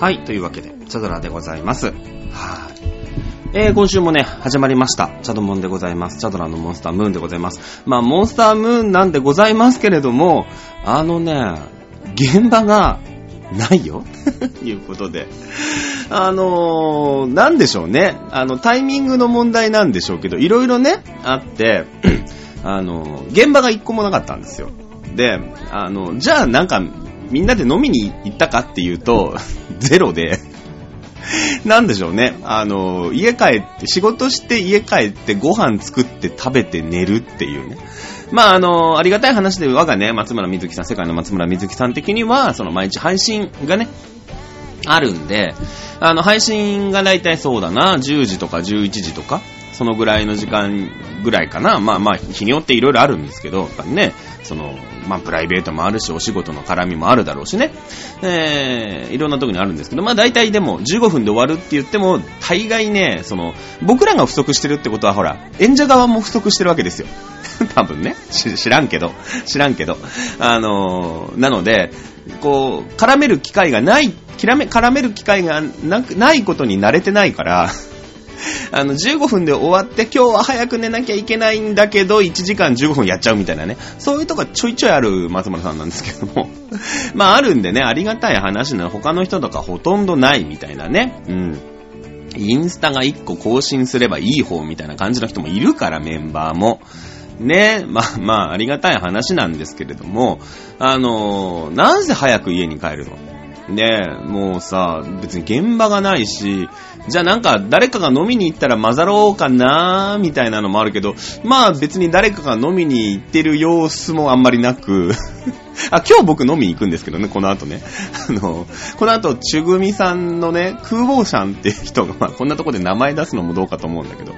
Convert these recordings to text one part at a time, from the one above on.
はい、というわけで、チャドラでございます。はい。えー、今週もね、始まりました。チャドモンでございます。チャドラのモンスタームーンでございます。まあ、モンスタームーンなんでございますけれども、あのね、現場がないよと いうことで。あのー、なんでしょうね。あの、タイミングの問題なんでしょうけど、いろいろね、あって、あの、現場が一個もなかったんですよ。で、あの、じゃあなんか、みんなで飲みに行ったかっていうと、ゼロで、なんでしょうね。あの、家帰って、仕事して家帰ってご飯作って食べて寝るっていうね。まあ、あの、ありがたい話で我がね、松村瑞希さん、世界の松村瑞希さん的には、その毎日配信がね、あるんで、あの、配信がだいたいそうだな、10時とか11時とか、そのぐらいの時間ぐらいかな。まあまあ、日によっていろいろあるんですけど、やっぱりね、その、まあ、プライベートもあるし、お仕事の絡みもあるだろうしね。えー、いろんなとこにあるんですけど、まあ大体でも15分で終わるって言っても、大概ね、その、僕らが不足してるってことはほら、演者側も不足してるわけですよ。多分ね。知らんけど。知らんけど。あのー、なので、こう、絡める機会がない、絡め絡める機会がなないことに慣れてないから、あの、15分で終わって、今日は早く寝なきゃいけないんだけど、1時間15分やっちゃうみたいなね。そういうとこちょいちょいある松村さんなんですけども。まあ、あるんでね、ありがたい話なの他の人とかほとんどないみたいなね。うん。インスタが1個更新すればいい方みたいな感じの人もいるから、メンバーも。ね、まあまあ、ありがたい話なんですけれども、あのー、なぜ早く家に帰るのねもうさ、別に現場がないし、じゃあなんか誰かが飲みに行ったら混ざろうかなーみたいなのもあるけど、まあ別に誰かが飲みに行ってる様子もあんまりなく、あ、今日僕飲みに行くんですけどね、この後ね。あの、この後、ちゅぐみさんのね、空母さんって人が、まあこんなとこで名前出すのもどうかと思うんだけど、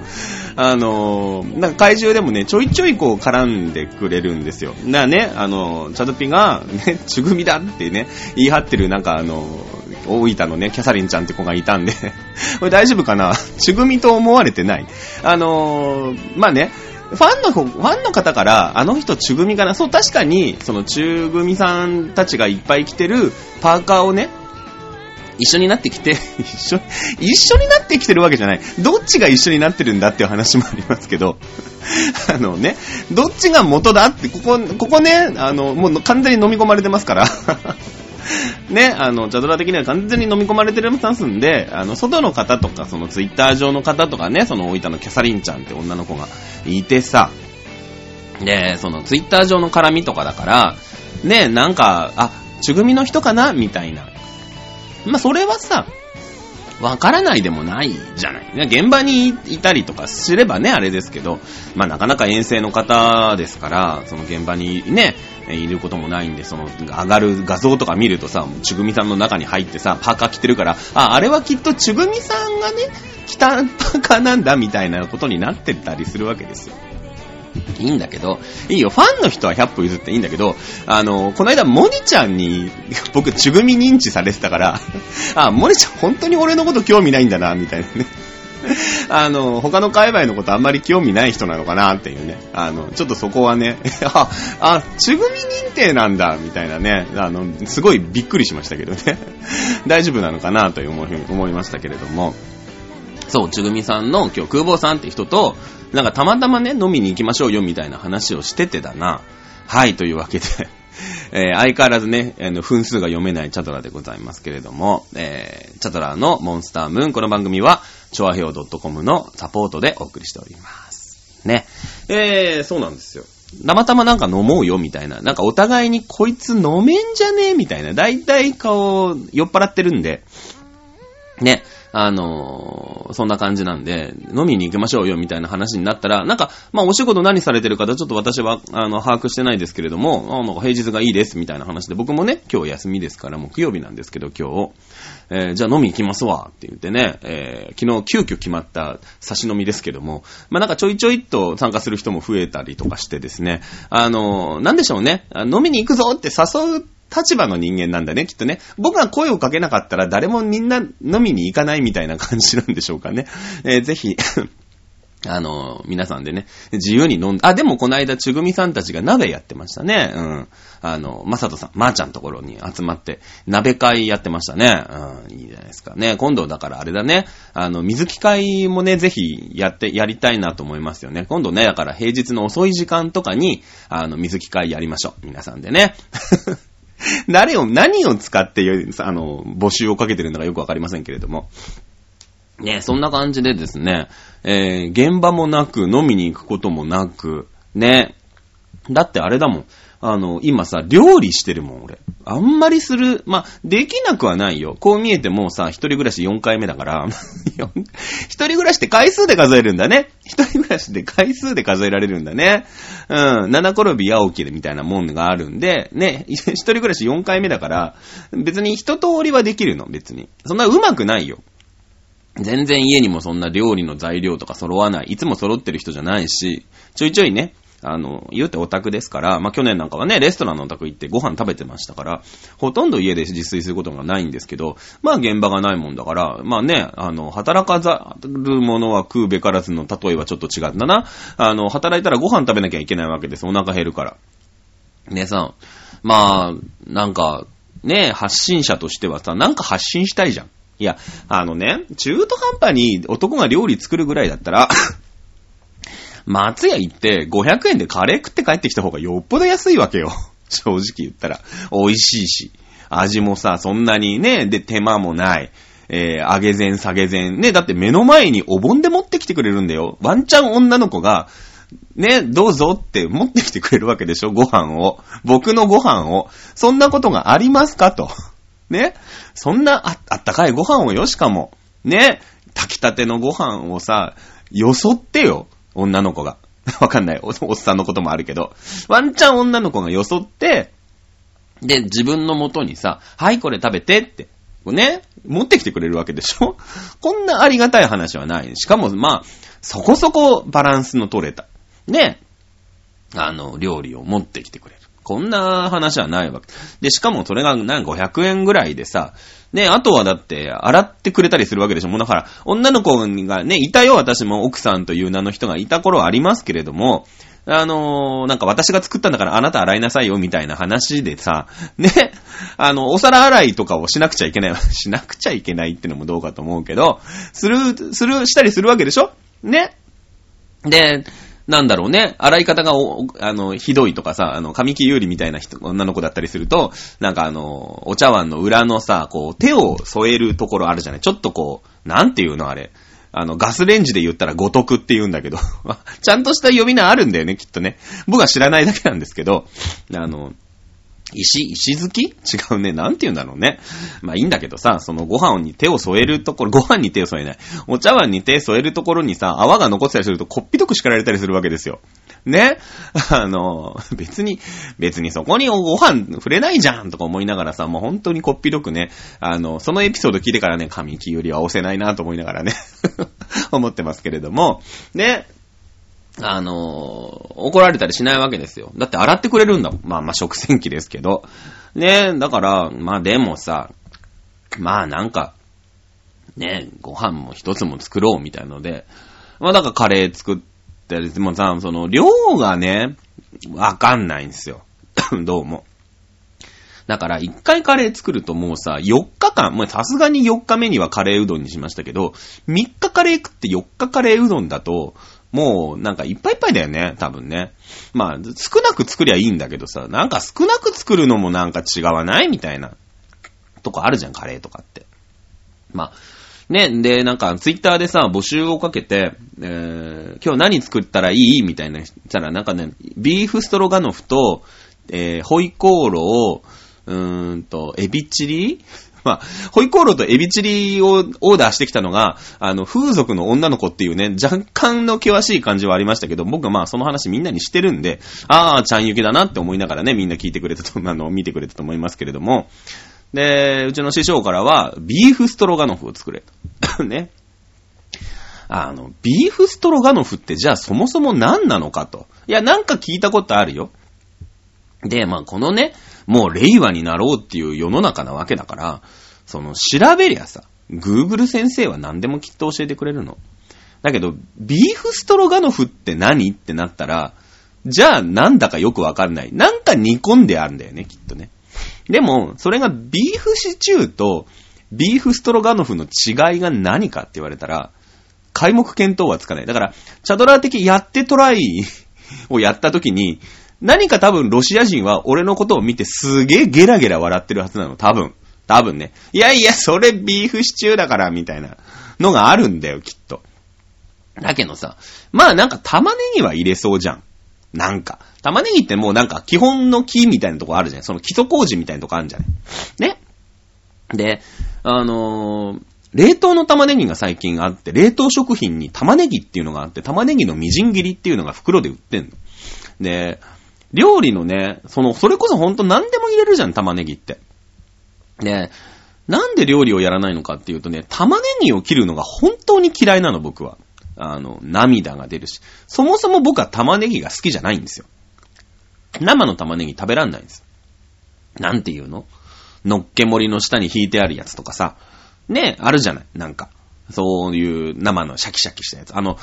あの、なんか怪獣でもね、ちょいちょいこう絡んでくれるんですよ。だからね、あの、チャドピが、ね、ちゅぐみだってね、言い張ってるなんかあの、大分のね、キャサリンちゃんって子がいたんで これ大丈夫かな？ちぐみと思われてない。あのー、まあね、ファンの、ファンの方から、あの人、ちぐみかな？そう、確かに、その、ちぐみさんたちがいっぱい着てるパーカーをね、一緒になってきて、一緒、一緒になってきてるわけじゃない。どっちが一緒になってるんだっていう話もありますけど、あのね、どっちが元だって、ここ、ここね、あの、もう完全に飲み込まれてますから。ね、あの、チャドラ的には完全に飲み込まれてるますんで、あの、外の方とか、そのツイッター上の方とかね、その大分のキャサリンちゃんって女の子がいてさ、で、そのツイッター上の絡みとかだから、ね、なんか、あ、ちぐみの人かな？みたいな。まあ、それはさ、わからないでもないじゃない。現場にいたりとかすればね、あれですけど、まあなかなか遠征の方ですから、その現場にね、いることもないんで、その上がる画像とか見るとさ、ちぐみさんの中に入ってさ、パーカー着てるから、あ、あれはきっとちぐみさんがね、着たパーカーなんだみたいなことになってたりするわけですよ。いいんだけど、いいよ、ファンの人は100歩譲っていいんだけど、あの、この間、モニちゃんに、僕、ちぐみ認知されてたから、あ、モニちゃん本当に俺のこと興味ないんだな、みたいなね。あの、他の界隈のことあんまり興味ない人なのかなっていうね。あの、ちょっとそこはね、あ、あ、ちぐみ認定なんだ、みたいなね。あの、すごいびっくりしましたけどね。大丈夫なのかなという思い思いましたけれども。そう、ちぐみさんの今日空母さんって人と、なんかたまたまね、飲みに行きましょうよみたいな話をしててだな。はい、というわけで、えー、相変わらずね、あの、分数が読めないチャドラでございますけれども、えー、チャドラのモンスタームーン、この番組は、チョアヘオ .com のサポートでお送りしております。ね。えー、そうなんですよ。たまたまなんか飲もうよみたいな。なんかお互いにこいつ飲めんじゃねえみたいな。だいたい顔酔っ払ってるんで、あのー、そんな感じなんで、飲みに行きましょうよみたいな話になったら、なんか、まあお仕事何されてる方、ちょっと私は、あの、把握してないですけれども、あの、平日がいいですみたいな話で、僕もね、今日休みですから、木曜日なんですけど、今日、えー、じゃあ飲み行きますわって言ってね、えー、昨日急遽決まった差し飲みですけども、まあなんかちょいちょいっと参加する人も増えたりとかしてですね、あのー、なんでしょうね、飲みに行くぞって誘う立場の人間なんだね、きっとね。僕が声をかけなかったら誰もみんな飲みに行かないみたいな感じなんでしょうかね。えー、ぜひ あの、皆さんでね、自由に飲んで、あ、でもこの間、ちぐみさんたちが鍋やってましたね。うん。あの、まさとさん、まー、あ、ちゃんところに集まって、鍋会やってましたね。うん、いいじゃないですかね。今度だからあれだね、あの、水着会もね、ぜひやって、やりたいなと思いますよね。今度ね、だから平日の遅い時間とかに、あの、水着会やりましょう。皆さんでね。誰を、何を使って、あの、募集をかけてるのかよくわかりませんけれども。ね、そんな感じでですね、えー、現場もなく、飲みに行くこともなく、ね。だってあれだもん。あの、今さ、料理してるもん、俺。あんまりする、まあ、できなくはないよ。こう見えてもさ、一人暮らし4回目だから、一人暮らしって回数で数えるんだね。一人暮らしで回数で数えられるんだね。うん、七転び八起きでみたいなもんがあるんで、ね、一人暮らし4回目だから、別に一通りはできるの、別に。そんな上手くないよ。全然家にもそんな料理の材料とか揃わない。いつも揃ってる人じゃないし、ちょいちょいね、あの、言うてオタクですから、まあ、去年なんかはね、レストランのオタク行ってご飯食べてましたから、ほとんど家で自炊することがないんですけど、まあ、現場がないもんだから、まあね、あの、働かざる者は食うべからずの例えはちょっと違うんだな。あの、働いたらご飯食べなきゃいけないわけです。お腹減るから。ねさん、まあ、なんか、ね、発信者としてはさ、なんか発信したいじゃん。いや、あのね、中途半端に男が料理作るぐらいだったら松屋行って500円でカレー食って帰ってきた方がよっぽど安いわけよ。正直言ったら。美味しいし。味もさ、そんなにね、で、手間もない。えー、揚げ膳、下げ膳。ね、だって目の前にお盆で持ってきてくれるんだよ。ワンチャン女の子が、ね、どうぞって持ってきてくれるわけでしょ？ご飯を。僕のご飯を。そんなことがありますか？と。ね？そんなああったかいご飯をよしかも。ね？炊きたてのご飯をさ、よそってよ。女の子が。わかんないお。おっさんのこともあるけど。ワンチャン女の子がよそって、で、自分の元にさ、はい、これ食べてって、ね、持ってきてくれるわけでしょ？こんなありがたい話はない。しかも、まあ、そこそこバランスの取れた。ね、あの、料理を持ってきてくれる。こんな話はないわけ。で、しかもそれがなんか500円ぐらいでさ、ね、あとはだって、洗ってくれたりするわけでしょ。もうだから、女の子がね、いたよ、私も奥さんという名の人がいた頃はありますけれども、あのー、なんか私が作ったんだからあなた洗いなさいよみたいな話でさ、ね、あの、お皿洗いとかをしなくちゃいけない。しなくちゃいけないってのもどうかと思うけど、する、する、したりするわけでしょね。で、なんだろうね、洗い方があの、ひどいとかさ、あの、神木優里みたいな人、女の子だったりすると、なんかあの、お茶碗の裏のさ、こう、手を添えるところあるじゃない？ちょっとこう、なんていうのあれ？あの、ガスレンジで言ったら五徳って言うんだけど ちゃんとした呼び名あるんだよね、きっとね。僕は知らないだけなんですけど、あの、石、石突き？違うね。なんて言うんだろうね。まあいいんだけどさ、そのご飯に手を添えるところ、ご飯に手を添えない。お茶碗に手添えるところにさ、泡が残ってたりすると、こっぴどく叱られたりするわけですよ。ね？あの、別に、別にそこにご飯触れないじゃんとか思いながらさ、もう本当にこっぴどくね、あの、そのエピソード聞いてからね、神木よりは押せないなと思いながらね 思ってますけれども、ね、あの、怒られたりしないわけですよ。だって洗ってくれるんだもん。まあまあ食洗機ですけど。ねだから、まあでもさ、まあなんか、ねご飯も一つも作ろうみたいので、まあだからカレー作ったり、もさ、その量がね、わかんないんですよ。どうも。だから、一回カレー作るともうさ、4日間、もうさすがに4日目にはカレーうどんにしましたけど、3日カレー食って4日カレーうどんだと、もう、なんかいっぱいいっぱいだよね、多分ね。まあ、少なく作りゃいいんだけどさ、なんか少なく作るのもなんか違わないみたいな、とこあるじゃん、カレーとかって。まあ、ね、で、なんか、ツイッターでさ、募集をかけて、えー、今日何作ったらいいみたいな、したら、なんかね、ビーフストロガノフと、えー、ホイコーロー、うーんと、エビチリまあ、ホイコーローとエビチリをオーダーしてきたのが、あの、風俗の女の子っていうね、若干の険しい感じはありましたけど、僕はまあその話みんなにしてるんで、ああ、ちゃんゆきだなって思いながらね、みんな聞いてくれたと、あの、見てくれたと思いますけれども、で、うちの師匠からは、ビーフストロガノフを作れと。ね。あの、ビーフストロガノフってじゃあそもそも何なのかと。いや、なんか聞いたことあるよ。で、まあこのね、もう令和になろうっていう世の中なわけだから、その調べりゃさ、Google 先生は何でもきっと教えてくれるの。だけど、ビーフストロガノフって何ってなったら、じゃあなんだかよくわかんない。なんか煮込んであるんだよね、きっとね。でも、それがビーフシチューとビーフストロガノフの違いが何かって言われたら、開目見当はつかない。だから、チャドラー的やってトライをやった時に、何か多分ロシア人は俺のことを見てすげえゲラゲラ笑ってるはずなの。多分。多分ね。いやいや、それビーフシチューだから、みたいなのがあるんだよ、きっと。だけどさ、まあなんか玉ねぎは入れそうじゃん。なんか。玉ねぎってもうなんか基本の木みたいなとこあるじゃん。その基礎工事みたいなとこあるじゃないね。で、あのー、冷凍の玉ねぎが最近あって、冷凍食品に玉ねぎっていうのがあって、玉ねぎのみじん切りっていうのが袋で売ってんの。で、料理のね、その、それこそほんと何でも入れるじゃん、玉ねぎって。で、なんで料理をやらないのかっていうとね、玉ねぎを切るのが本当に嫌いなの、僕は。あの、涙が出るし。そもそも僕は玉ねぎが好きじゃないんですよ。生の玉ねぎ食べらんないんです。なんていうの？のっけ盛りの下に引いてあるやつとかさ。ね、あるじゃない？なんか。そういう生のシャキシャキしたやつ。あの、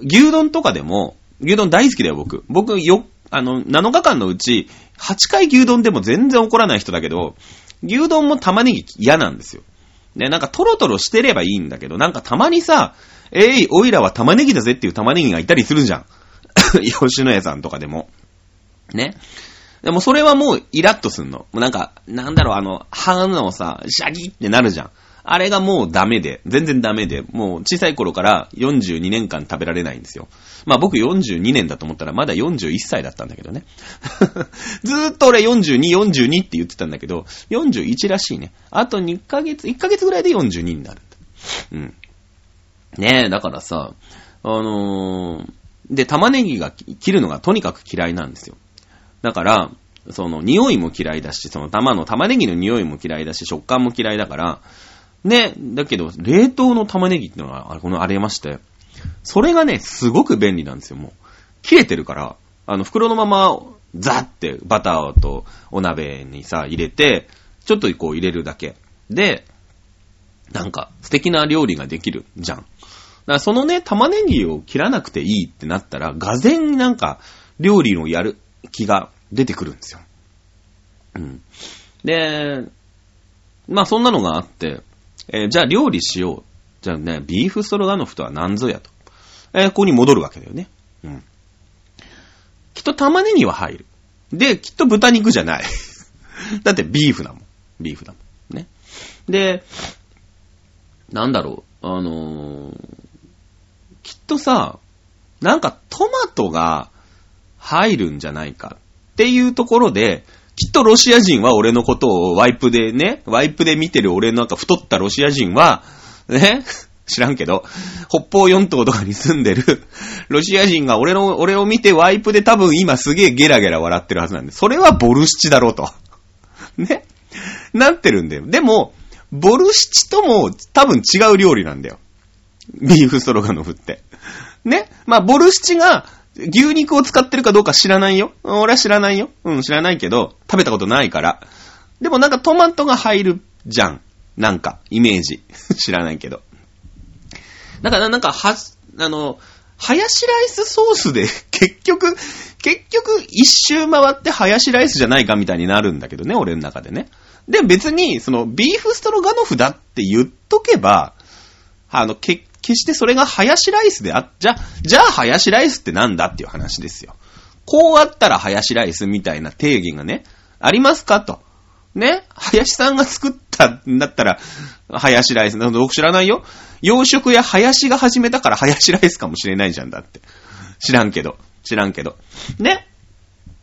牛丼とかでも、牛丼大好きだよ、僕。僕、よ、あの、7日間のうち、8回牛丼でも全然怒らない人だけど、牛丼も玉ねぎ嫌なんですよ。ね、なんかトロトロしてればいいんだけど、なんかたまにさ、えい、おいらは玉ねぎだぜっていう玉ねぎがいたりするじゃん。吉野家さんとかでも。ね。でもそれはもうイラッとすんの。もうなんか、なんだろう、あの、歯のさ、シャギってなるじゃん。あれがもうダメで、全然ダメで、もう小さい頃から42年間食べられないんですよ。まあ僕42年だと思ったらまだ41歳だったんだけどね。ずーっと俺42、42って言ってたんだけど、41らしいね。あと2ヶ月、1ヶ月ぐらいで42になる。うん。ねえ、だからさ、あのー、で、玉ねぎが切るのがとにかく嫌いなんですよ。だから、その、匂いも嫌いだし、その玉の玉ねぎの匂いも嫌いだし、食感も嫌いだから、ね、だけど、冷凍の玉ねぎってのが、このありまして、それがね、すごく便利なんですよ、もう。切れてるから、あの、袋のまま、ザってバターとお鍋にさ、入れて、ちょっとこう入れるだけ。で、なんか素敵な料理ができるじゃん。だからそのね、玉ねぎを切らなくていいってなったら、がぜになんか料理をやる気が出てくるんですよ。うん。で、まあそんなのがあって、えー、じゃあ料理しよう。じゃあね、ビーフストロガノフとは何ぞやと。えー、ここに戻るわけだよね。うん。きっと玉ねぎは入る。で、きっと豚肉じゃない。だってビーフだもん。ビーフだもん。ね。で、なんだろう、あのー、きっとさ、なんかトマトが入るんじゃないかっていうところで、きっとロシア人は俺のことをワイプでね、ワイプで見てる俺のなんか太ったロシア人は、ね、知らんけど、北方四島とかに住んでるロシア人が俺の、俺を見てワイプで多分今すげえゲラゲラ笑ってるはずなんで、それはボルシチだろうと。ね？なってるんだよ。でも、ボルシチとも多分違う料理なんだよ。ビーフストロガノフって。ね？まあ、ボルシチが牛肉を使ってるかどうか知らないよ。俺は知らないよ。うん、知らないけど、食べたことないから。でもなんかトマトが入るじゃん。なんか、イメージ。知らないけど。だからなんか、は、あの、ハヤシライスソースで、結局、結局、一周回ってハヤシライスじゃないかみたいになるんだけどね、俺の中でね。で、別に、その、ビーフストロガノフだって言っとけば、あの、け、決してそれがハヤシライスであっ、じゃ、じゃあハヤシライスってなんだっていう話ですよ。こうあったらハヤシライスみたいな定義がね、ありますかと。ね林さんが作ったんだったら、ハヤシライス。僕知らないよ。洋食や林が始めたからハヤシライスかもしれないじゃんだって。知らんけど。知らんけど。ね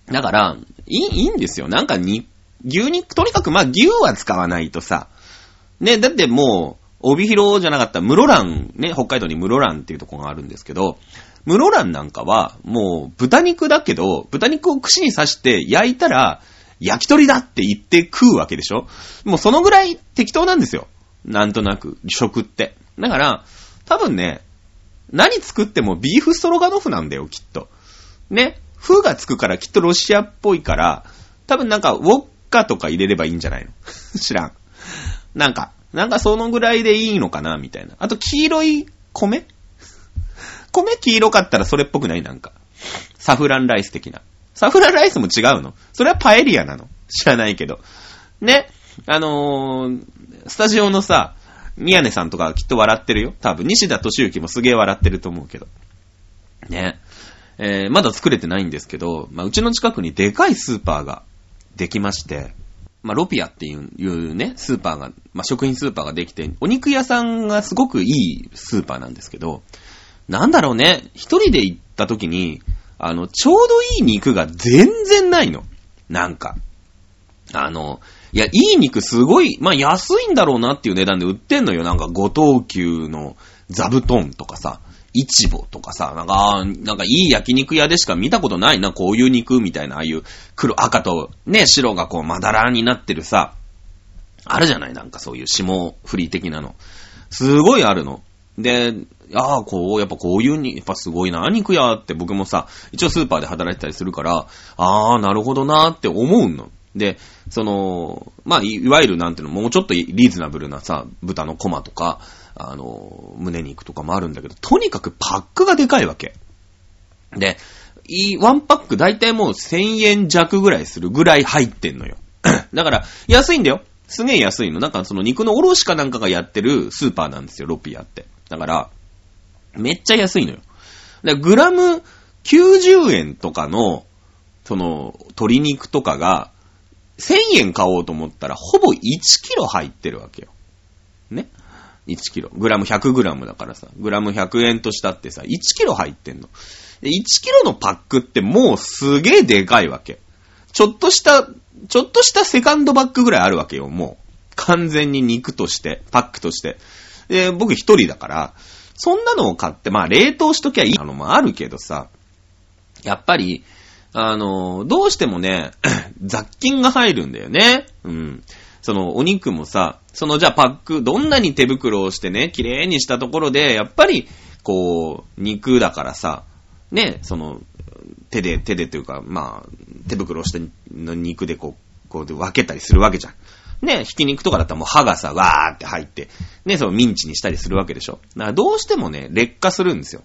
だから、いい、いいんですよ。なんかに、牛肉、とにかくまあ牛は使わないとさ、ね、だってもう、帯広じゃなかった室蘭、ね、北海道に室蘭っていうとこがあるんですけど、室蘭なんかは、もう豚肉だけど、豚肉を串に刺して焼いたら、焼き鳥だって言って食うわけでしょ？もうそのぐらい適当なんですよ。なんとなく、食って。だから、多分ね、何作ってもビーフストロガノフなんだよ、きっと。ね？風がつくからきっとロシアっぽいから、多分なんか、ウォッカとか入れればいいんじゃないの？知らん。なんか、なんかそのぐらいでいいのかなみたいな。あと、黄色い米？米黄色かったらそれっぽくない？なんか。サフランライス的な。サフランライスも違うの？それはパエリアなの？知らないけど。ね？あのー、スタジオのさ、宮根さんとかきっと笑ってるよ。多分、西田敏行もすげえ笑ってると思うけど。ね？えー、まだ作れてないんですけど、まあ、うちの近くにでかいスーパーができまして、まあ、ロピアっていういうね、スーパーが、まあ、食品スーパーができて、お肉屋さんがすごくいいスーパーなんですけど、なんだろうね、一人で行った時に、あの、ちょうどいい肉が全然ないの。なんか。あの、いや、いい肉すごい、まあ、安いんだろうなっていう値段で売ってんのよ。なんか、五等級の座布団とかさ、イチボとかさ、なんか、なんかいい焼肉屋でしか見たことないな、こういう肉みたいな、ああいう黒、赤とね、白がこうまだらになってるさ、あるじゃないなんかそういう霜降り的なの。すごいあるの。で、ああ、こう、やっぱこういうに、やっぱすごいな、肉屋って僕もさ、一応スーパーで働いてたりするから、ああ、なるほどなって思うの。で、その、まあ、いわゆるなんていうの、もうちょっとリーズナブルなさ、豚のコマとか、あの、胸肉とかもあるんだけど、とにかくパックがでかいわけ。で、いい、ワンパックだいたいもう1000円弱ぐらいするぐらい入ってんのよ。だから、安いんだよ。すげえ安いの。なんかその肉の卸かなんかがやってるスーパーなんですよ、ロピアって。だから、めっちゃ安いのよ。で、グラム90円とかの、その、鶏肉とかが、1000円買おうと思ったら、ほぼ1キロ入ってるわけよ。ね ?1 キロ。グラム100グラムだからさ、グラム100円としたってさ、1キロ入ってんの。1キロのパックってもうすげえでかいわけ。ちょっとした、ちょっとしたセカンドバッグぐらいあるわけよ、もう。完全に肉として、パックとして。で、僕一人だから、そんなのを買って、まあ冷凍しときゃいいのもあるけどさ、やっぱり、あの、どうしてもね、雑菌が入るんだよね。うん。その、お肉もさ、その、じゃあパック、どんなに手袋をしてね、綺麗にしたところで、やっぱり、こう、肉だからさ、ね、その、手で、手でというか、まあ、手袋をしての肉でこう、こうで分けたりするわけじゃん。ね、ひき肉とかだったらもう歯がさ、わーって入って、ね、そのミンチにしたりするわけでしょ。だからどうしてもね、劣化するんですよ。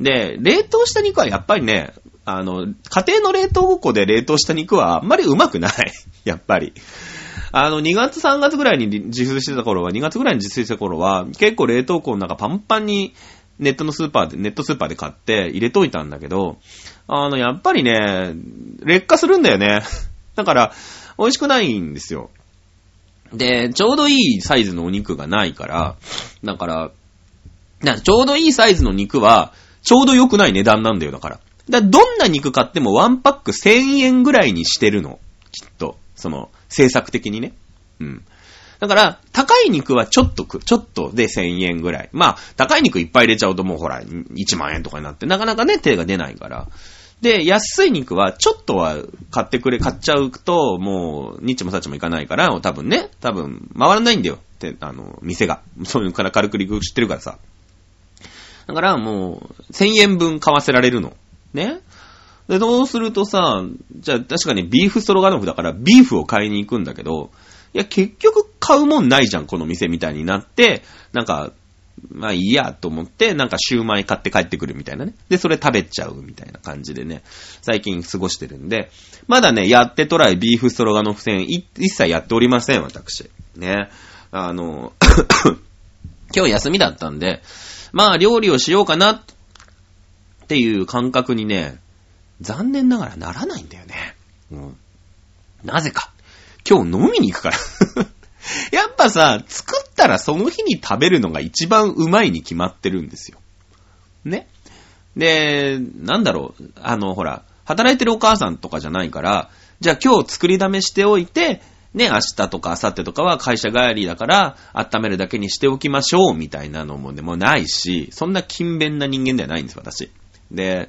で、冷凍した肉はやっぱりね、あの、家庭の冷凍庫で冷凍した肉はあんまりうまくない。やっぱり。あの、2月3月ぐらいに自炊してた頃は、2月ぐらいに自炊した頃は、結構冷凍庫の中パンパンにネットのスーパーで、ネットスーパーで買って入れといたんだけど、あの、やっぱりね、劣化するんだよね。だから、美味しくないんですよ。で、ちょうどいいサイズのお肉がないから、だから、ちょうどいいサイズの肉は、ちょうど良くない値段なんだよ、だから。だからどんな肉買ってもワンパック1000円ぐらいにしてるの。きっと。その、政策的にね。うん。だから、高い肉はちょっとく、ちょっとで1000円ぐらい。まあ、高い肉いっぱい入れちゃうともうほら、1万円とかになって、なかなかね、手が出ないから。で、安い肉はちょっとは買ってくれ、買っちゃうと、もう、ニッチもサッチもいかないから、多分ね、多分、回らないんだよ。って、あの、店が。そういうから軽く陸知ってるからさ。だからもう、1000円分買わせられるの。ねで、どうするとさ、じゃあ確かにビーフストロガノフだからビーフを買いに行くんだけど、いや、結局買うもんないじゃん、この店みたいになって、なんか、まあいいやと思って、なんかシューマイ買って帰ってくるみたいなね。で、それ食べちゃうみたいな感じでね、最近過ごしてるんで、まだね、やってトライビーフストロガノフ戦、一切やっておりません、私。ね。あの、今日休みだったんで、まあ料理をしようかなっていう感覚にね、残念ながらならないんだよね。うん。なぜか。今日飲みに行くから やっぱさ、作ったらその日に食べるのが一番うまいに決まってるんですよ。ね。で、なんだろう、あの、ほら、働いてるお母さんとかじゃないから、じゃあ今日作りだめしておいて、ね、明日とか明後日とかは会社帰りだから、温めるだけにしておきましょう、みたいなのもでもないし、そんな勤勉な人間ではないんです、私。で、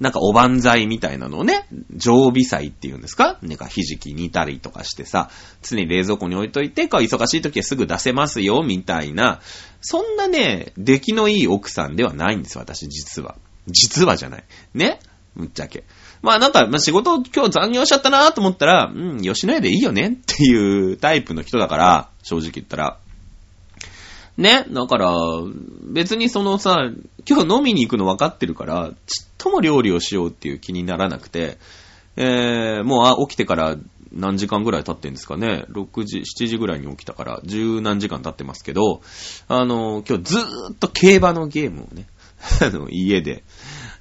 なんかおばんざいみたいなのをね、常備菜っていうんですか？なんかひじき煮たりとかしてさ、常に冷蔵庫に置いといて、忙しい時はすぐ出せますよ、みたいな、そんなね、出来のいい奥さんではないんです、私、実は。実はじゃない。ね？むっちゃけ。まあなんか、まあ、仕事今日残業しちゃったなと思ったら、うん、吉野家でいいよねっていうタイプの人だから、正直言ったら。ね。だから、別にそのさ、今日飲みに行くの分かってるから、ちっとも料理をしようっていう気にならなくて、えー、もうあ起きてから何時間ぐらい経ってんですかね。6時、7時ぐらいに起きたから、十何時間経ってますけど、あの、今日ずーっと競馬のゲームをね、あの、家で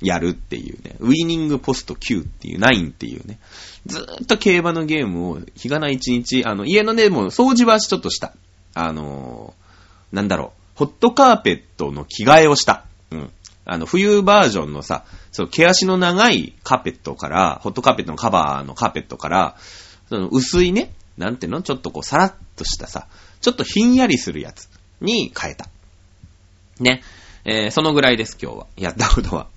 やるっていうね、ウィニングポスト9っていう、9っていうね、ずーっと競馬のゲームを日がない一日、あの、家のね、もう掃除はちょっとした。あのなんだろう、ホットカーペットの着替えをした。うん。あの、冬バージョンのさ、そう、毛足の長いカーペットから、ホットカーペットのカバーのカーペットから、その薄いね、なんていうの？ちょっとこう、さらっとしたさ、ちょっとひんやりするやつに変えた。ね。えーそのぐらいです、今日は。やったことは。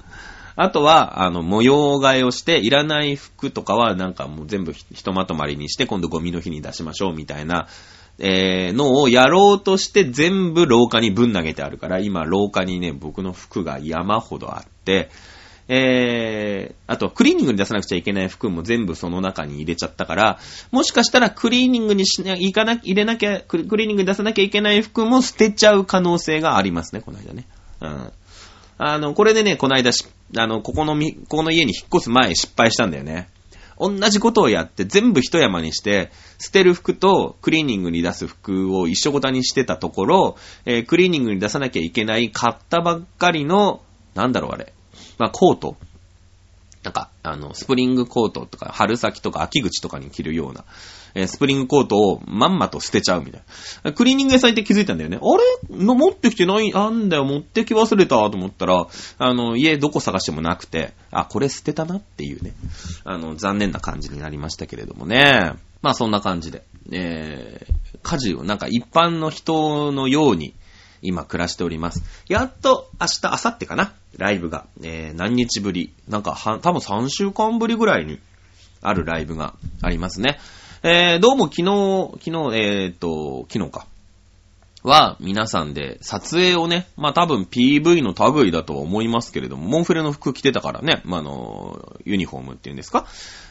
あとは、あの、模様替えをして、いらない服とかは、なんかもう全部ひひとまとまりにして、今度ゴミの日に出しましょう、みたいな、えーのをやろうとして、全部廊下にぶん投げてあるから、今、廊下にね、僕の服が山ほどあって、えー、あと、クリーニングに出さなくちゃいけない服も全部その中に入れちゃったから、もしかしたらクリーニングにしな、いかな、入れなきゃ、クリクリーニングに出さなきゃいけない服も捨てちゃう可能性がありますね、この間ね。うん。あの、これでね、この間し、あの、ここのみ、ここの家に引っ越す前失敗したんだよね。同じことをやって全部一山にして、捨てる服とクリーニングに出す服を一緒ごたにしてたところ、えークリーニングに出さなきゃいけない買ったばっかりの、なんだろうあれ。まあ、コート。なんか、あの、スプリングコートとか、春先とか秋口とかに着るような、えースプリングコートをまんまと捨てちゃうみたいな。クリーニング屋さん行って気づいたんだよね。あれ？の持ってきてない、あんだよ、持ってき忘れたと思ったら、あの、家どこ探してもなくて、あ、これ捨てたなっていうね、あの、残念な感じになりましたけれどもね。まあそんな感じで、えー、家事をなんか一般の人のように、今暮らしております。やっと明日、明後日かな？ライブが。えー、何日ぶり？なんかは、多分3週間ぶりぐらいにあるライブがありますね。えー、どうも昨日、昨日、えーっと、昨日か。は、皆さんで撮影をね、まあ多分 PV の類だとは思いますけれども、モンフレの服着てたからね、まああの、ユニフォームっていうんですか？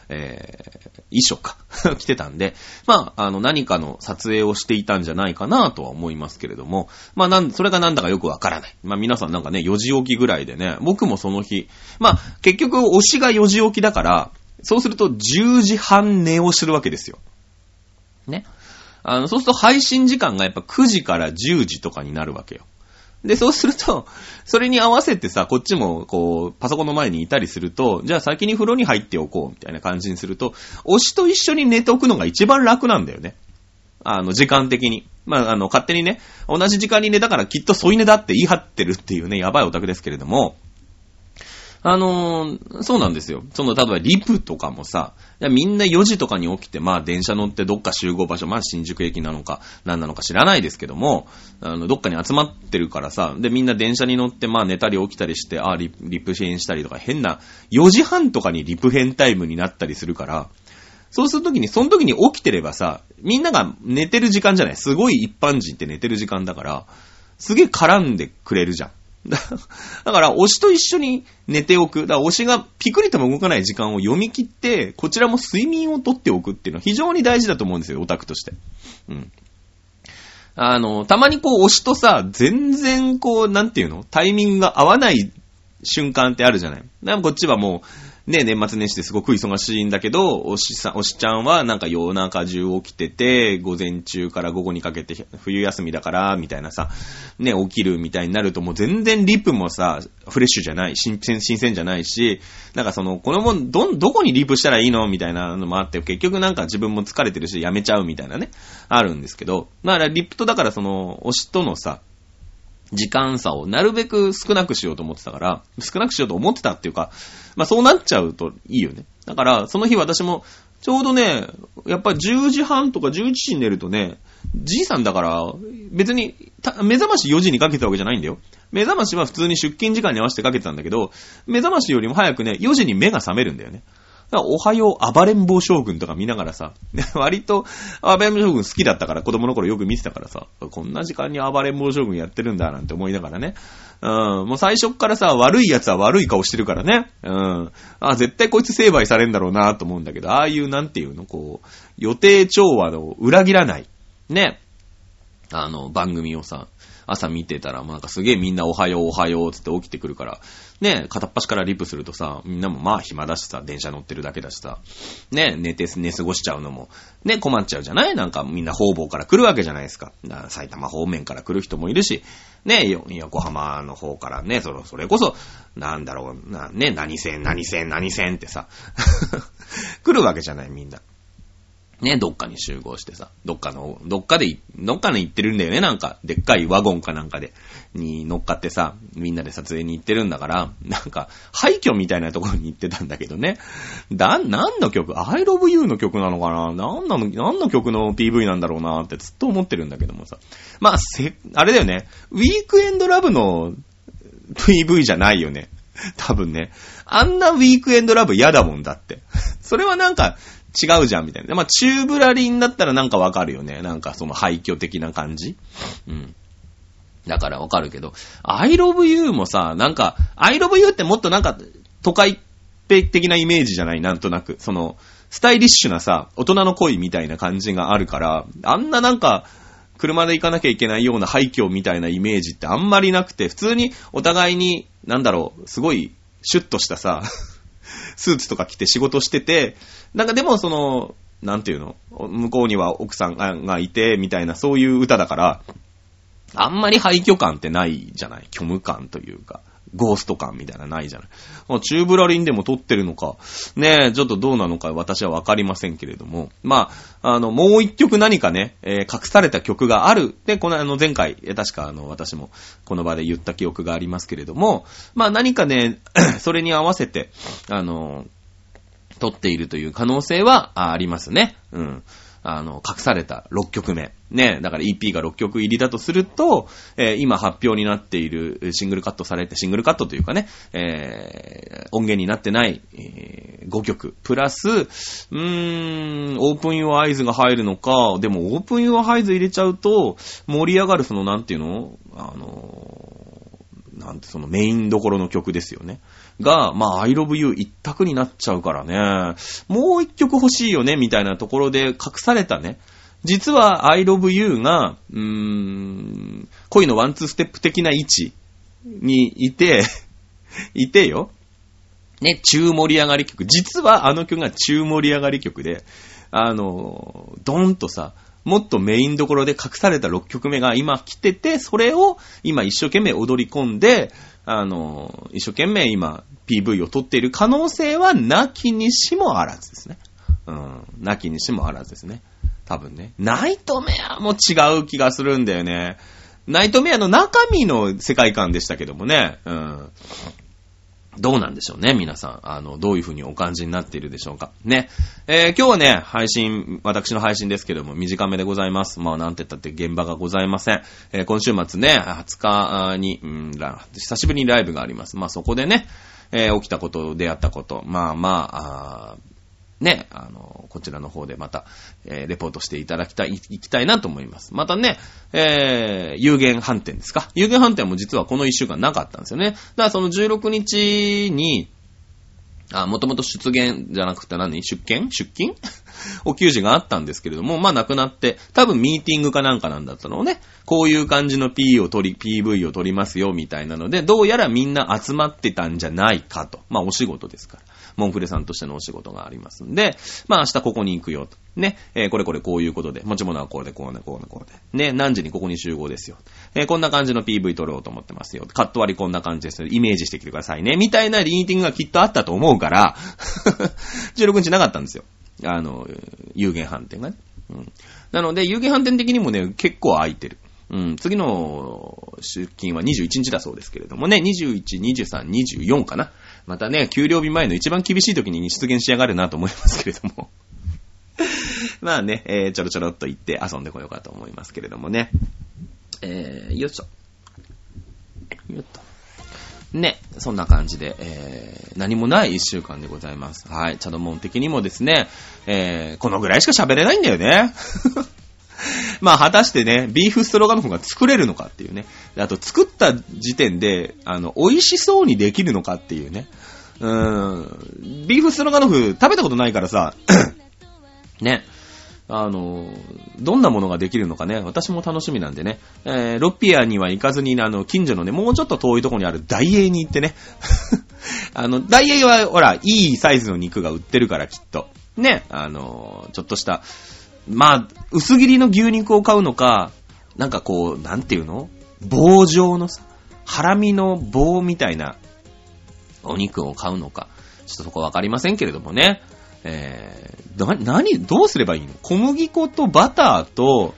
えー、衣装か。着てたんで、まあ、あの、何かの撮影をしていたんじゃないかなとは思いますけれども、まあ、なん、それがなんだかよくわからない。まあ、皆さんなんかね、4時起きぐらいでね、僕もその日、まあ、結局、推しが4時起きだから、そうすると10時半寝をするわけですよ。ね。あの、そうすると配信時間がやっぱ9時から10時とかになるわけよ。で、そうすると、それに合わせてさ、こっちも、こう、パソコンの前にいたりすると、じゃあ先に風呂に入っておこう、みたいな感じにすると、推しと一緒に寝ておくのが一番楽なんだよね。あの、時間的に。まあ、あの、勝手にね、同じ時間に寝たからきっと添い寝だって言い張ってるっていうね、やばいオタクですけれども、あのーそうなんですよ。その、例えばリプとかもさ、みんな4時とかに起きて、まあ電車乗ってどっか集合場所、まあ新宿駅なのか何なのか知らないですけども、あの、どっかに集まってるからさ、でみんな電車に乗って、まあ寝たり起きたりして、あリリプ編したりとか変な、4時半とかにリプ編タイムになったりするから、そうするときに、その時に起きてればさ、みんなが寝てる時間じゃないすごい一般人って寝てる時間だから、すげえ絡んでくれるじゃん。だから、推しと一緒に寝ておく。だから、推しがピクリとも動かない時間を読み切って、こちらも睡眠をとっておくっていうのは非常に大事だと思うんですよ、オタクとして。うん。あの、たまにこう、推しとさ、全然こう、なんていうの？タイミングが合わない瞬間ってあるじゃない。だからこっちはもう、ね、年末年始ですごく忙しいんだけど、おしさ、おしちゃんはなんか夜中中起きてて、午前中から午後にかけて冬休みだから、みたいなさ、ね、起きるみたいになるともう全然リップもさ、フレッシュじゃない、新鮮、新鮮じゃないし、なんかその、このもん、ど、どこにリップしたらいいの？みたいなのもあって、結局なんか自分も疲れてるし、やめちゃうみたいなね、あるんですけど、だからリプとだからその、推しとのさ、時間差をなるべく少なくしようと思ってたから、少なくしようと思ってたっていうか、まあそうなっちゃうといいよね。だから、その日私も、ちょうどね、やっぱ10時半とか11時に寝るとね、じいさんだから、別に、目覚まし4時にかけたわけじゃないんだよ。目覚ましは普通に出勤時間に合わせてかけてたんだけど、目覚ましよりも早くね、4時に目が覚めるんだよね。おはよう暴れん坊将軍とか見ながらさ、割と暴れん坊将軍好きだったから子供の頃よく見てたからさ、こんな時間に暴れん坊将軍やってるんだなんて思いながらね。うん、もう最初っからさ、悪い奴は悪い顔してるからね。うん。あ、絶対こいつ成敗されんだろうなと思うんだけど、ああいうなんていうの、こう、予定調和の裏切らない。ね。あの、番組をさ、朝見てたら、もうなんかすげえみんなおはようおはようつって起きてくるから、ね、片っ端からリップするとさ、みんなもまあ暇だしさ、電車乗ってるだけだしさ、ね、寝て、寝過ごしちゃうのも、ね、困っちゃうじゃない？なんかみんな方々から来るわけじゃないですか。か埼玉方面から来る人もいるし、ね、横浜の方からね、それそれこそ、なんだろう、な、ね、何線、何線、何線ってさ、来るわけじゃない、みんな。ね、どっかに集合してさ、どっかの、どっかで、どっかに行ってるんだよね、なんか、でっかいワゴンかなんかで、に乗っかってさ、みんなで撮影に行ってるんだから、なんか、廃墟みたいなところに行ってたんだけどね。だ、何の曲 ?I love you の曲なのかな？何なの、何の曲の PV なんだろうなってずっと思ってるんだけどもさ。まあ、せ、あれだよね。ウィークエンドラブの PV じゃないよね。多分ね。あんなウィークエンドラブ嫌だもんだって。それはなんか、違うじゃん、みたいな。まあ、チューブラリンだったらなんかわかるよね。なんかその廃墟的な感じ。うん。だからわかるけど、I love you もさ、なんか、I love you ってもっとなんか、都会的なイメージじゃない？なんとなく。その、スタイリッシュなさ、大人の恋みたいな感じがあるから、あんななんか、車で行かなきゃいけないような廃墟みたいなイメージってあんまりなくて、普通にお互いに、なんだろう、すごい、シュッとしたさ、スーツとか着て仕事してて、なんかでもその、なんていうの向こうには奥さんがいて、みたいなそういう歌だから、あんまり廃墟感ってないじゃない？虚無感というか。ゴースト感みたいなないじゃない。チューブラリンでも撮ってるのか、ねえ、ちょっとどうなのか私はわかりませんけれども。まあ、あの、もう一曲何かね、えー、隠された曲がある。で、このあの前回、確かあの、私もこの場で言った記憶がありますけれども、まあ何かね、それに合わせて、あの、撮っているという可能性はありますね。うん。あの、隠された6曲目。ね、だから EP が6曲入りだとすると、えー、今発表になっているシングルカットされて、シングルカットというかね、えー、音源になってない、えー、5曲、プラス、うーん、オープンユアアイズが入るのか、でもオープンユアアイズ入れちゃうと、盛り上がるその、なんていうの？あのなんてそのメインどころの曲ですよね。が、まあ、I love you 一択になっちゃうからね。もう一曲欲しいよね、みたいなところで隠されたね。実は I love you が、うーん、恋のワンツーステップ的な位置にいて いてよ。ね、中盛り上がり曲。実はあの曲が中盛り上がり曲で、あの、ドンとさ、もっとメインどころで隠された6曲目が今来てて、それを今一生懸命踊り込んで、あの、一生懸命今 PV を撮っている可能性はなきにしもあらずですね。うん、なきにしもあらずですね。多分ね。ナイトメアも違う気がするんだよね。ナイトメアの中身の世界観でしたけどもね。うん。どうなんでしょうね、皆さん。あの、どういうふうにお感じになっているでしょうか。ね。えー、今日はね、配信、私の配信ですけども、短めでございます。まあ、なんて言ったって現場がございません。えー、今週末ね、20日に、うん、久しぶりにライブがあります。まあ、そこでね、えー、起きたこと、出会ったこと、まあまあ、あね、あの、こちらの方でまた、えー、レポートしていただきたい、いきたいなと思います。またね、えー、有限反転ですか？有限反転も実はこの1週間なかったんですよね。だからその16日に、あ、もともと出現じゃなくて何？出勤？出勤？お給仕があったんですけれども、まあなくなって、多分ミーティングかなんかなんだったのをね、こういう感じの P を取り、PV を取りますよ、みたいなので、どうやらみんな集まってたんじゃないかと。まあお仕事ですから。モンフレさんとしてのお仕事がありますんで、まあ明日ここに行くよと。ね、えー、これこれこういうことで、持ち物はこうでこうでこうでこうで。ね、何時にここに集合ですよ。えー、こんな感じの PV 撮ろうと思ってますよ。カット割りこんな感じですイメージしてきてくださいね。みたいなリーティングがきっとあったと思うから、16日なかったんですよ。あの、有限反転がね。うん。なので、有限反転的にもね、結構空いてる。うん、次の出勤は21日だそうですけれどもね、21、23、24かな。またね、給料日前の一番厳しい時に出現しやがるなと思いますけれども。まあね、えー、ちょろちょろっと行って遊んでこようかと思いますけれどもね。えー、よいしょ。よっと。ね、そんな感じで、えー、何もない一週間でございます。はい、チャドモン的にもですね、えー、このぐらいしか喋れないんだよね。まあ、果たしてね、ビーフストロガノフが作れるのかっていうね。あと、作った時点で、あの、美味しそうにできるのかっていうね。うーん。ビーフストロガノフ食べたことないからさ、ね。あの、どんなものができるのかね、私も楽しみなんでね、えー、ロッピアには行かずに、あの、近所のね、もうちょっと遠いところにあるダイエーに行ってね、あの、ダイエーは、ほら、いいサイズの肉が売ってるから、きっと。ね、あの、ちょっとした、まあ、薄切りの牛肉を買うのか、なんかこう、なんていうの？棒状のさ、ハラミの棒みたいなお肉を買うのか、ちょっとそこわかりませんけれどもね。え、な、何、どうすればいいの？小麦粉とバターと、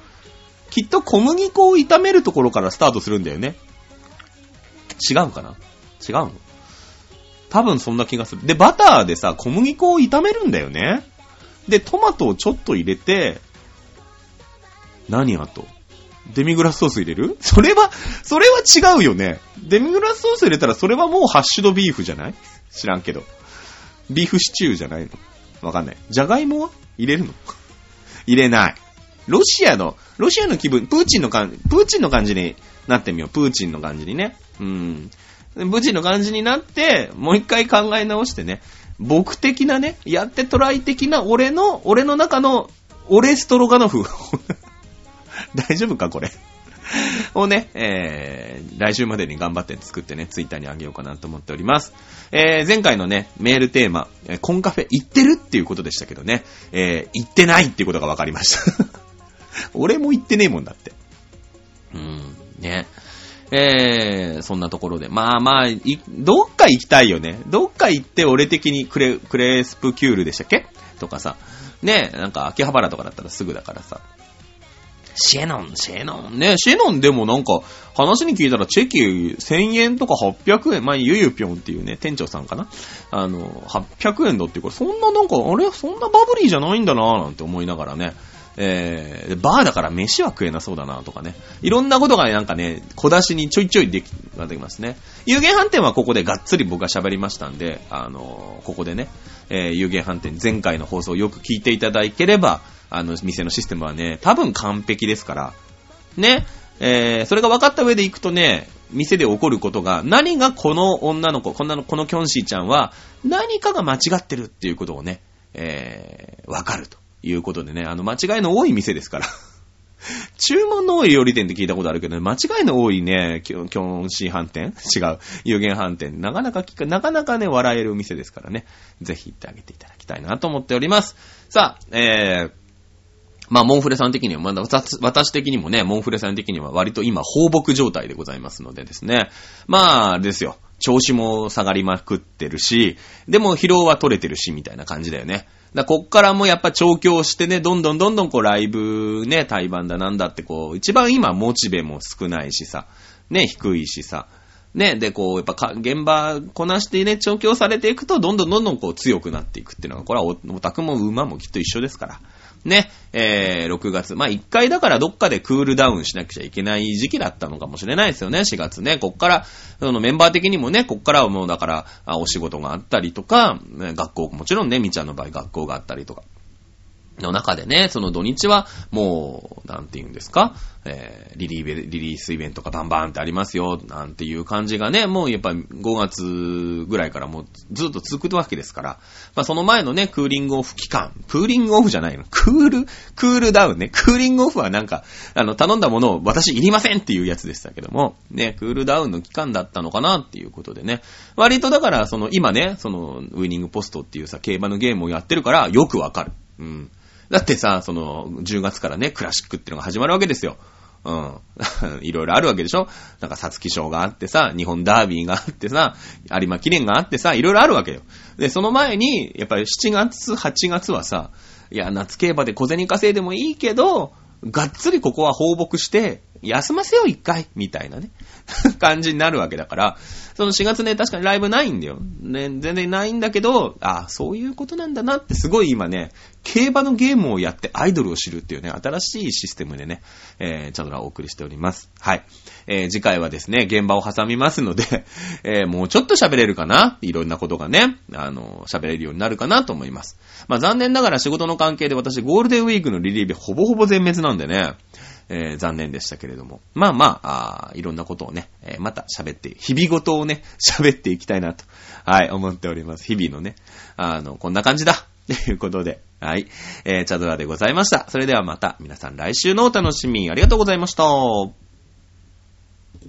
きっと小麦粉を炒めるところからスタートするんだよね。違うかな？違うの？多分そんな気がする。で、バターでさ、小麦粉を炒めるんだよね。で、トマトをちょっと入れて、何あと？デミグラスソース入れる？それは、それは違うよね。デミグラスソース入れたらそれはもうハッシュドビーフじゃない？知らんけど。ビーフシチューじゃないのわかんない。じゃがいもは入れるの？入れない。ロシアの、ロシアの気分、プーチンの感じ、プーチンの感じになってみよう。プーチンの感じにね。うん。プーチンの感じになって、もう一回考え直してね。僕的なね、やってトライ的な俺の、俺の中の、俺ストロガノフ。大丈夫かこれ？をね、えー、来週までに頑張って作ってね、ツイッターにあげようかなと思っております。えー、前回のね、メールテーマ、えコンカフェ行ってるっていうことでしたけどね、えー、行ってないっていうことが分かりました 俺も行ってねえもんだって。うーん、ね。えー、そんなところで。まあまあ、どっか行きたいよね。どっか行って俺的にクレ、クレースプキュールでしたっけ？とかさ。ね、なんか秋葉原とかだったらすぐだからさ。シェノン、シェノンね。シェノンでもなんか、話に聞いたらチェキ1000円とか800円、まあ、ゆゆぴょんっていうね、店長さんかなあの、800円だっていうか、そんななんか、あれ？そんなバブリーじゃないんだなぁなんて思いながらね。えー、バーだから飯は食えなそうだなとかね。いろんなことがなんかね、小出しにちょいちょいでき、なってきますね。有限飯店はここでがっつり僕が喋りましたんで、あのー、ここでね、えー、有限飯店前回の放送をよく聞いていただければ、あの、店のシステムはね、多分完璧ですから、ね、えー、それが分かった上で行くとね、店で起こることが、何がこの女の子、こんなの、このキョンシーちゃんは、何かが間違ってるっていうことをね、えー、分かるということでね、あの、間違いの多い店ですから。注文の多い料理店って聞いたことあるけど、ね、間違いの多いね、キョンシー飯店？違う。有限飯店。なかなか聞か、なかなかね、笑えるお店ですからね。ぜひ行ってあげていただきたいなと思っております。さあ、えー、まあ、モンフレさん的には、まだ私的にもね、モンフレさん的には割と今放牧状態でございますのでですね。まあ、ですよ。調子も下がりまくってるし、でも疲労は取れてるし、みたいな感じだよね。だこっからもやっぱ調教してね、どんどんどんどんこうライブね、対バンだなんだってこう、一番今モチベも少ないしさ、ね、低いしさ、ね、で、こう、やっぱか、現場こなしてね、調教されていくと、どんどんどんどんこう強くなっていくっていうのが、これはオタクも馬もきっと一緒ですから。ね、えー、6月。まあ、1回だからどっかでクールダウンしなくちゃいけない時期だったのかもしれないですよね、4月ね。こっから、そのメンバー的にもね、こっからはもうだから、お仕事があったりとか、学校、もちろんね、みちゃんの場合学校があったりとか。の中でね、その土日はもう、なんて言うんですか、えー、リリーリリースイベントがバンバンってありますよ、なんていう感じがね、もうやっぱ5月ぐらいからもうずっと続くわけですから、まあその前のね、クーリングオフ期間、クーリングオフじゃないの、クール、クールダウンね、クーリングオフはなんか、あの、頼んだものを私いりませんっていうやつでしたけども、ね、クールダウンの期間だったのかなっていうことでね、割とだからその今ね、そのウィニングポストっていうさ、競馬のゲームをやってるからよくわかる。うん。だってさ、その、10月からね、クラシックっていうのが始まるわけですよ。うん。いろいろあるわけでしょ？なんか、サツキ賞があってさ、日本ダービーがあってさ、有馬記念があってさ、いろいろあるわけよ。で、その前に、やっぱり7月、8月はさ、いや、夏競馬で小銭稼いでもいいけど、がっつりここは放牧して、休ませよ一回、みたいなね、感じになるわけだから、その4月ね、確かにライブないんだよ。ね、全然ないんだけど、あそういうことなんだなってすごい今ね、競馬のゲームをやってアイドルを知るっていうね、新しいシステムでね、えー、チャドラをお送りしております。はい。えー、次回はですね、現場を挟みますので、えー、もうちょっと喋れるかな？いろんなことがね、あの、喋れるようになるかなと思います。まあ残念ながら仕事の関係で私ゴールデンウィークのリリーベほぼほぼ全滅なんでね、えー、残念でしたけれども。まあまあ、あいろんなことをね、えー、また喋って、日々ごとをね、喋っていきたいなと、はい、思っております。日々のね、あの、こんな感じだ。ということで、はい。えー、チャドラでございました。それではまた皆さん来週のお楽しみありがとうございました。